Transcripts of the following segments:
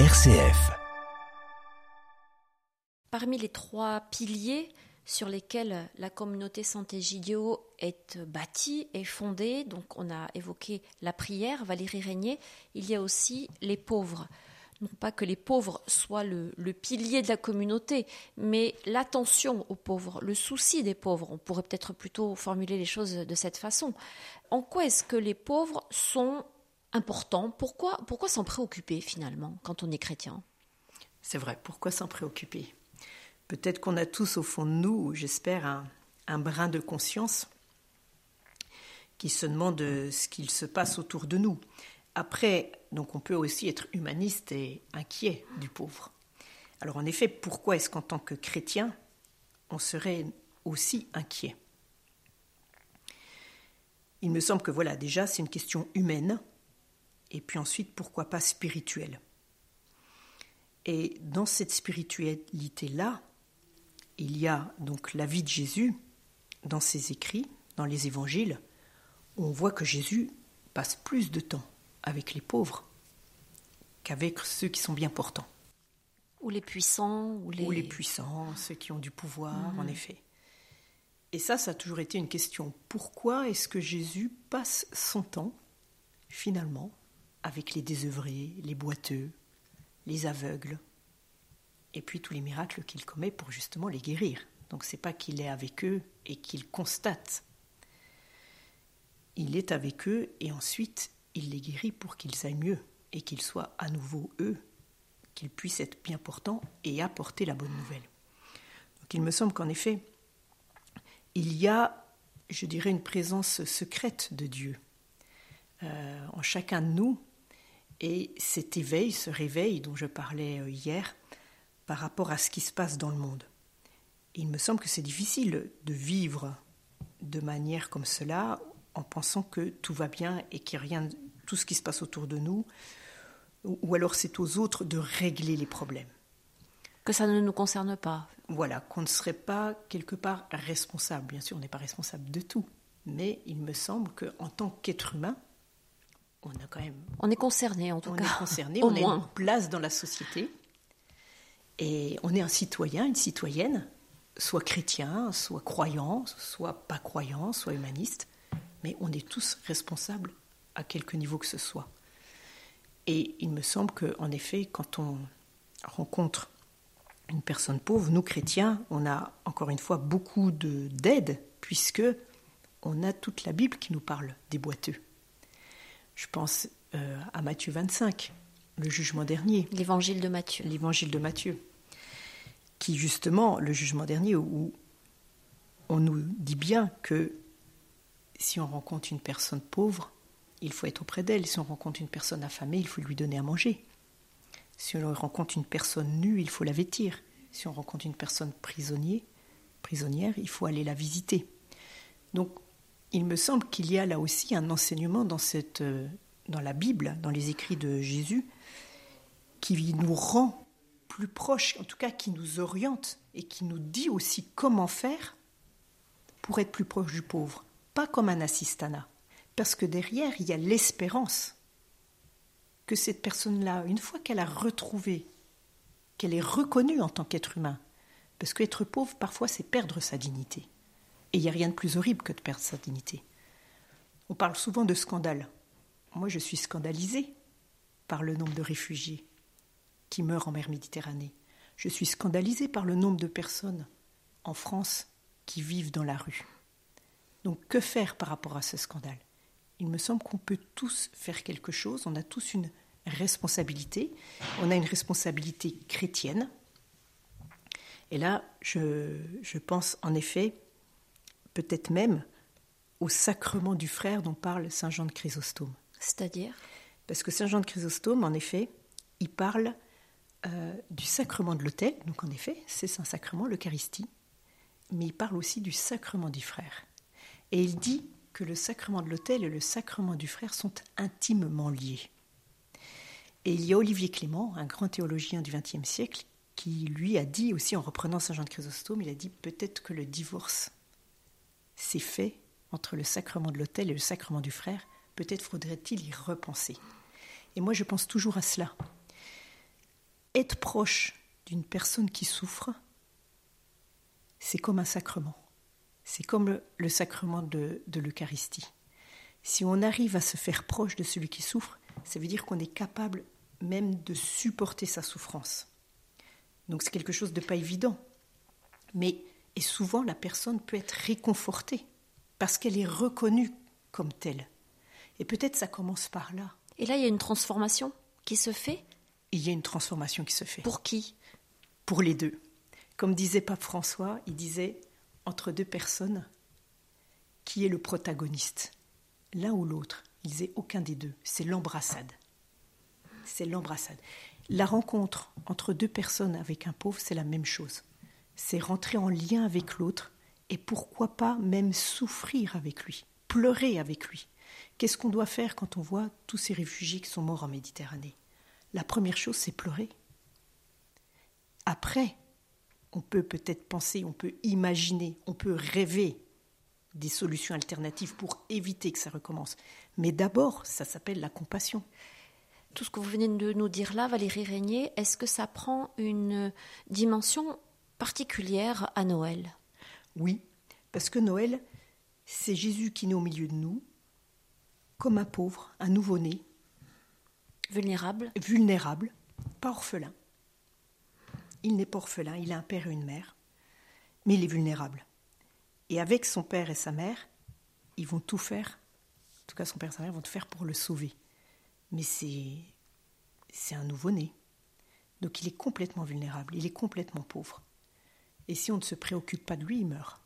RCF. Parmi les trois piliers sur lesquels la communauté Santé Gidio est bâtie et fondée, donc on a évoqué la prière, Valérie Régnier, il y a aussi les pauvres. Non pas que les pauvres soient le pilier de la communauté, mais l'attention aux pauvres, le souci des pauvres, on pourrait peut-être plutôt formuler les choses de cette façon. En quoi est-ce que les pauvres sont importants Pourquoi, pourquoi s'en préoccuper finalement quand on est chrétien? C'est vrai, pourquoi s'en préoccuper? Peut-être qu'on a tous au fond de nous, j'espère, un, un, brin de conscience qui se demande ce qu'il se passe autour de nous. Après, donc on peut aussi être humaniste et inquiet du pauvre. Alors en effet, pourquoi est-ce qu'en tant que chrétien, on serait aussi inquiet? Il me semble que voilà, déjà, c'est une question humaine, et puis ensuite, pourquoi pas spirituelle. Et dans cette spiritualité-là, il y a donc la vie de Jésus dans ses écrits, dans les évangiles. On voit que Jésus passe plus de temps avec les pauvres qu'avec ceux qui sont bien portants. Ou les puissants. Ou les, ou les puissants, ceux qui ont du pouvoir, mmh. en effet. Et ça, ça a toujours été une question. Pourquoi est-ce que Jésus passe son temps, finalement, avec les désœuvrés, les boiteux, les aveugles, et puis tous les miracles qu'il commet pour justement les guérir. Donc c'est pas qu'il est avec eux et qu'il constate. Il est avec eux et ensuite il les guérit pour qu'ils aillent mieux et qu'ils soient à nouveau eux, qu'ils puissent être bien portants et apporter la bonne nouvelle. Donc il me semble qu'en effet, il y a, je dirais, une présence secrète de Dieu euh, en chacun de nous et cet éveil, ce réveil dont je parlais euh, hier, par rapport à ce qui se passe dans le monde. il me semble que c'est difficile de vivre de manière comme cela en pensant que tout va bien et qu'il n'y a rien, tout ce qui se passe autour de nous, ou alors c'est aux autres de régler les problèmes. Que ça ne nous concerne pas. Voilà, qu'on ne serait pas quelque part responsable. Bien sûr, on n'est pas responsable de tout, mais il me semble qu'en tant qu'être humain, on a quand même. On est concerné en tout on cas. On est concerné, on moins. a une place dans la société. Et on est un citoyen, une citoyenne, soit chrétien, soit croyant, soit pas croyant, soit humaniste, mais on est tous responsables à quelque niveau que ce soit. Et il me semble qu'en effet, quand on rencontre une personne pauvre, nous chrétiens, on a encore une fois beaucoup d'aide, puisque on a toute la Bible qui nous parle des boiteux. Je pense euh, à Matthieu 25, le jugement dernier. L'évangile de Matthieu. L'évangile de Matthieu. Qui justement, le jugement dernier, où on nous dit bien que si on rencontre une personne pauvre, il faut être auprès d'elle. Si on rencontre une personne affamée, il faut lui donner à manger. Si on rencontre une personne nue, il faut la vêtir. Si on rencontre une personne prisonnier, prisonnière, il faut aller la visiter. Donc, il me semble qu'il y a là aussi un enseignement euh, dans la Bible, dans les écrits de Jésus, qui nous rend plus proches, en tout cas qui nous oriente et qui nous dit aussi comment faire pour être plus proche du pauvre. Pas comme un assistanat, parce que derrière, il y a l'espérance que cette personne-là, une fois qu'elle a retrouvé, qu'elle est reconnue en tant qu'être humain, parce qu'être pauvre, parfois, c'est perdre sa dignité. Et il n'y a rien de plus horrible que de perdre sa dignité. On parle souvent de scandale. Moi, je suis scandalisée par le nombre de réfugiés qui meurent en mer Méditerranée. Je suis scandalisée par le nombre de personnes en France qui vivent dans la rue. Donc, que faire par rapport à ce scandale? Il me semble qu'on peut tous faire quelque chose, on a tous une responsabilité. On a une responsabilité chrétienne. Et là, je, je pense en effet peut-être même au sacrement du frère dont parle Saint Jean de Chrysostome. C'est-à-dire? Parce que Saint Jean de Chrysostome, en effet, il parle euh, du sacrement de l'autel, donc en effet, c'est un sacrement, l'Eucharistie, mais il parle aussi du sacrement du frère. Et il dit que le sacrement de l'autel et le sacrement du frère sont intimement liés. Et il y a Olivier Clément, un grand théologien du XXe siècle, qui lui a dit aussi, en reprenant Saint Jean de Chrysostome, il a dit peut-être que le divorce s'est fait entre le sacrement de l'autel et le sacrement du frère, peut-être faudrait-il y repenser. Et moi, je pense toujours à cela. être proche d'une personne qui souffre, c'est comme un sacrement. C'est comme le, sacrement de, de l'Eucharistie. Si on arrive à se faire proche de celui qui souffre, ça veut dire qu'on est capable même de supporter sa souffrance. Donc c'est quelque chose de pas évident. Mais et souvent la personne peut être réconfortée parce qu'elle est reconnue comme telle. Et peut-être ça commence par là. Et là, il y a une transformation qui se fait Il y a une transformation qui se fait. Pour qui? Pour les deux. Comme disait Pape François, il disait entre deux personnes, qui est le protagoniste? L'un ou l'autre Il disait aucun des deux. C'est l'embrassade. C'est l'embrassade. La rencontre entre deux personnes avec un pauvre, c'est la même chose. C'est rentrer en lien avec l'autre et pourquoi pas même souffrir avec lui, pleurer avec lui. Qu'est-ce qu'on doit faire quand on voit tous ces réfugiés qui sont morts en Méditerranée? La première chose, c'est pleurer. Après, on peut peut-être penser, on peut imaginer, on peut rêver des solutions alternatives pour éviter que ça recommence. Mais d'abord, ça s'appelle la compassion. Tout ce que vous venez de nous dire là, Valérie Régnier, est-ce que ça prend une dimension particulière à Noël Oui, parce que Noël, c'est Jésus qui naît au milieu de nous, comme un pauvre, un nouveau-né. Vulnérable Vulnérable, pas orphelin. Il n'est pas orphelin, il a un père et une mère, mais il est vulnérable. Et avec son père et sa mère, ils vont tout faire, en tout cas son père et sa mère vont tout faire pour le sauver. Mais c'est, c'est un nouveau-né. Donc il est complètement vulnérable, il est complètement pauvre. Et si on ne se préoccupe pas de lui, il meurt.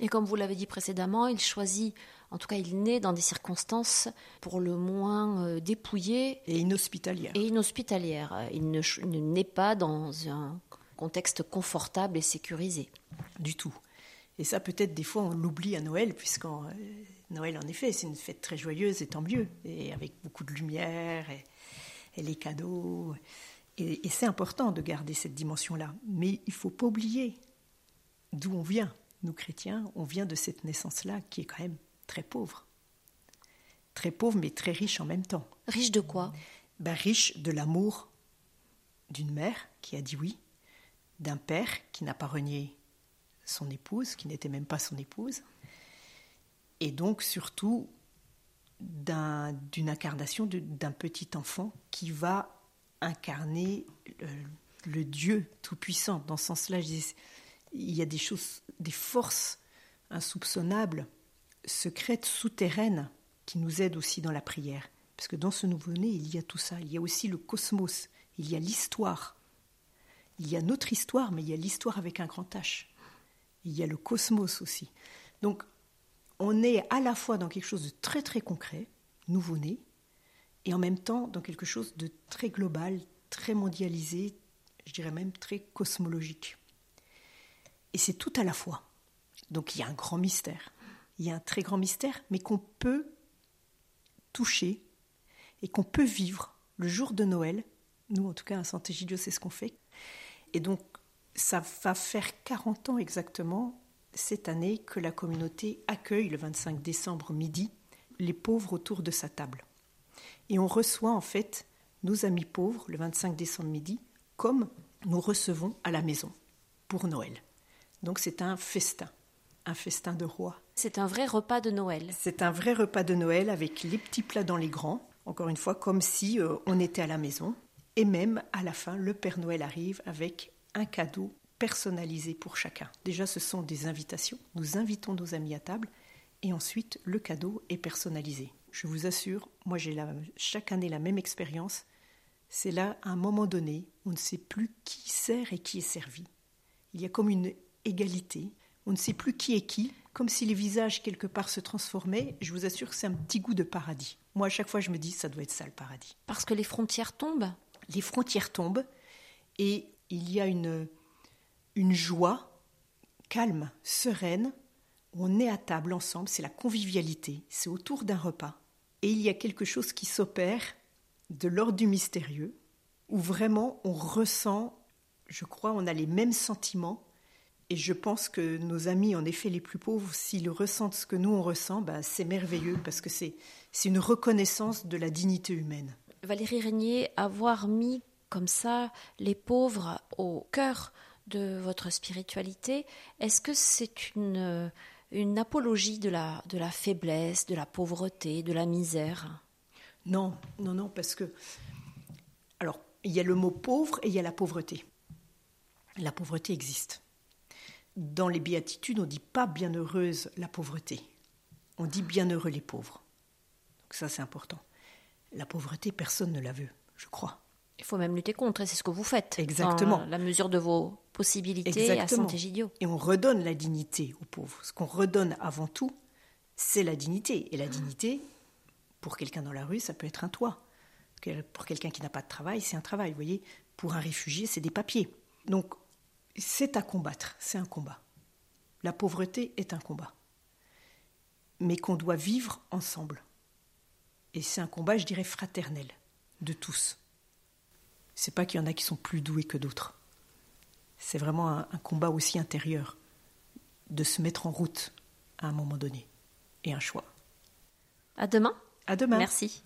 Et comme vous l'avez dit précédemment, il choisit, en tout cas il naît dans des circonstances pour le moins euh, dépouillées. Et inhospitalières. Et inhospitalières. Il ne, ne naît pas dans un contexte confortable et sécurisé. Du tout. Et ça, peut-être, des fois, on l'oublie à Noël, puisqu'en euh, Noël, en effet, c'est une fête très joyeuse, et tant mieux, et avec beaucoup de lumière, et, et les cadeaux. Et, et c'est important de garder cette dimension-là. Mais il ne faut pas oublier d'où on vient. Nous, chrétiens, on vient de cette naissance-là qui est quand même très pauvre. Très pauvre, mais très riche en même temps. Riche de quoi? Ben, Riche de l'amour d'une mère qui a dit oui, d'un père qui n'a pas renié son épouse, qui n'était même pas son épouse, et donc surtout d'une incarnation d'un petit enfant qui va incarner le, Dieu tout-puissant. Dans ce sens-là, il y a des choses, des forces insoupçonnables, secrètes, souterraines, qui nous aident aussi dans la prière. Parce que dans ce nouveau-né, il y a tout ça. Il y a aussi le cosmos, il y a l'histoire. Il y a notre histoire, mais il y a l'histoire avec un grand H il y a le cosmos aussi. Donc, on est à la fois dans quelque chose de très très concret, nouveau-né, et en même temps dans quelque chose de très global, très mondialisé, je dirais même très cosmologique. Et c'est tout à la fois. Donc il y a un grand mystère. Il y a un très grand mystère, mais qu'on peut toucher et qu'on peut vivre le jour de Noël. Nous, en tout cas, à Sant'Egidio, c'est ce qu'on fait. Et donc, ça va faire 40 ans exactement cette année que la communauté accueille le 25 décembre midi les pauvres autour de sa table. Et on reçoit en fait nos amis pauvres le 25 décembre midi comme nous recevons à la maison pour Noël. Donc c'est un festin, un festin de roi. C'est un vrai repas de Noël. C'est un vrai repas de Noël avec les petits plats dans les grands, encore une fois comme si euh, on était à la maison. Et même à la fin, le Père Noël arrive avec un cadeau personnalisé pour chacun. Déjà, ce sont des invitations. Nous invitons nos amis à table et ensuite, le cadeau est personnalisé. Je vous assure, moi j'ai chaque année la même expérience. C'est là, à un moment donné, on ne sait plus qui sert et qui est servi. Il y a comme une égalité. On ne sait plus qui est qui, comme si les visages quelque part se transformaient. Je vous assure que c'est un petit goût de paradis. Moi, à chaque fois, je me dis, ça doit être ça le paradis. Parce que les frontières tombent Les frontières tombent et il y a une, une joie calme, sereine. On est à table ensemble, c'est la convivialité, c'est autour d'un repas. Et il y a quelque chose qui s'opère de l'ordre du mystérieux, où vraiment on ressent, je crois, on a les mêmes sentiments. Et je pense que nos amis, en effet, les plus pauvres, s'ils ressentent ce que nous on ressent, bah, c'est merveilleux parce que c'est une reconnaissance de la dignité humaine. Valérie Régnier, avoir mis comme ça les pauvres au cœur de votre spiritualité, est-ce que c'est une, une apologie de la, de la faiblesse, de la pauvreté, de la misère? Non, non, non, parce que. Alors, il y a le mot pauvre et il y a la pauvreté. La pauvreté existe. Dans les béatitudes, on ne dit pas bienheureuse la pauvreté. On dit bienheureux les pauvres. Donc ça, c'est important. La pauvreté, personne ne la veut, je crois. Il faut même lutter contre, et c'est ce que vous faites. Exactement. Dans la mesure de vos possibilités à Saint-Égidio. Et on redonne la dignité aux pauvres. Ce qu'on redonne avant tout, c'est la dignité. Et la dignité, pour quelqu'un dans la rue, ça peut être un toit. Pour quelqu'un qui n'a pas de travail, c'est un travail. Vous voyez, pour un réfugié, c'est des papiers. Donc, c'est à combattre. C'est un combat. La pauvreté est un combat. Mais qu'on doit vivre ensemble. Et c'est un combat, je dirais, fraternel, de tous. C'est pas qu'il y en a qui sont plus doués que d'autres. C'est vraiment un, un, combat aussi intérieur, de se mettre en route à un moment donné, et un choix. À demain. À demain. Merci.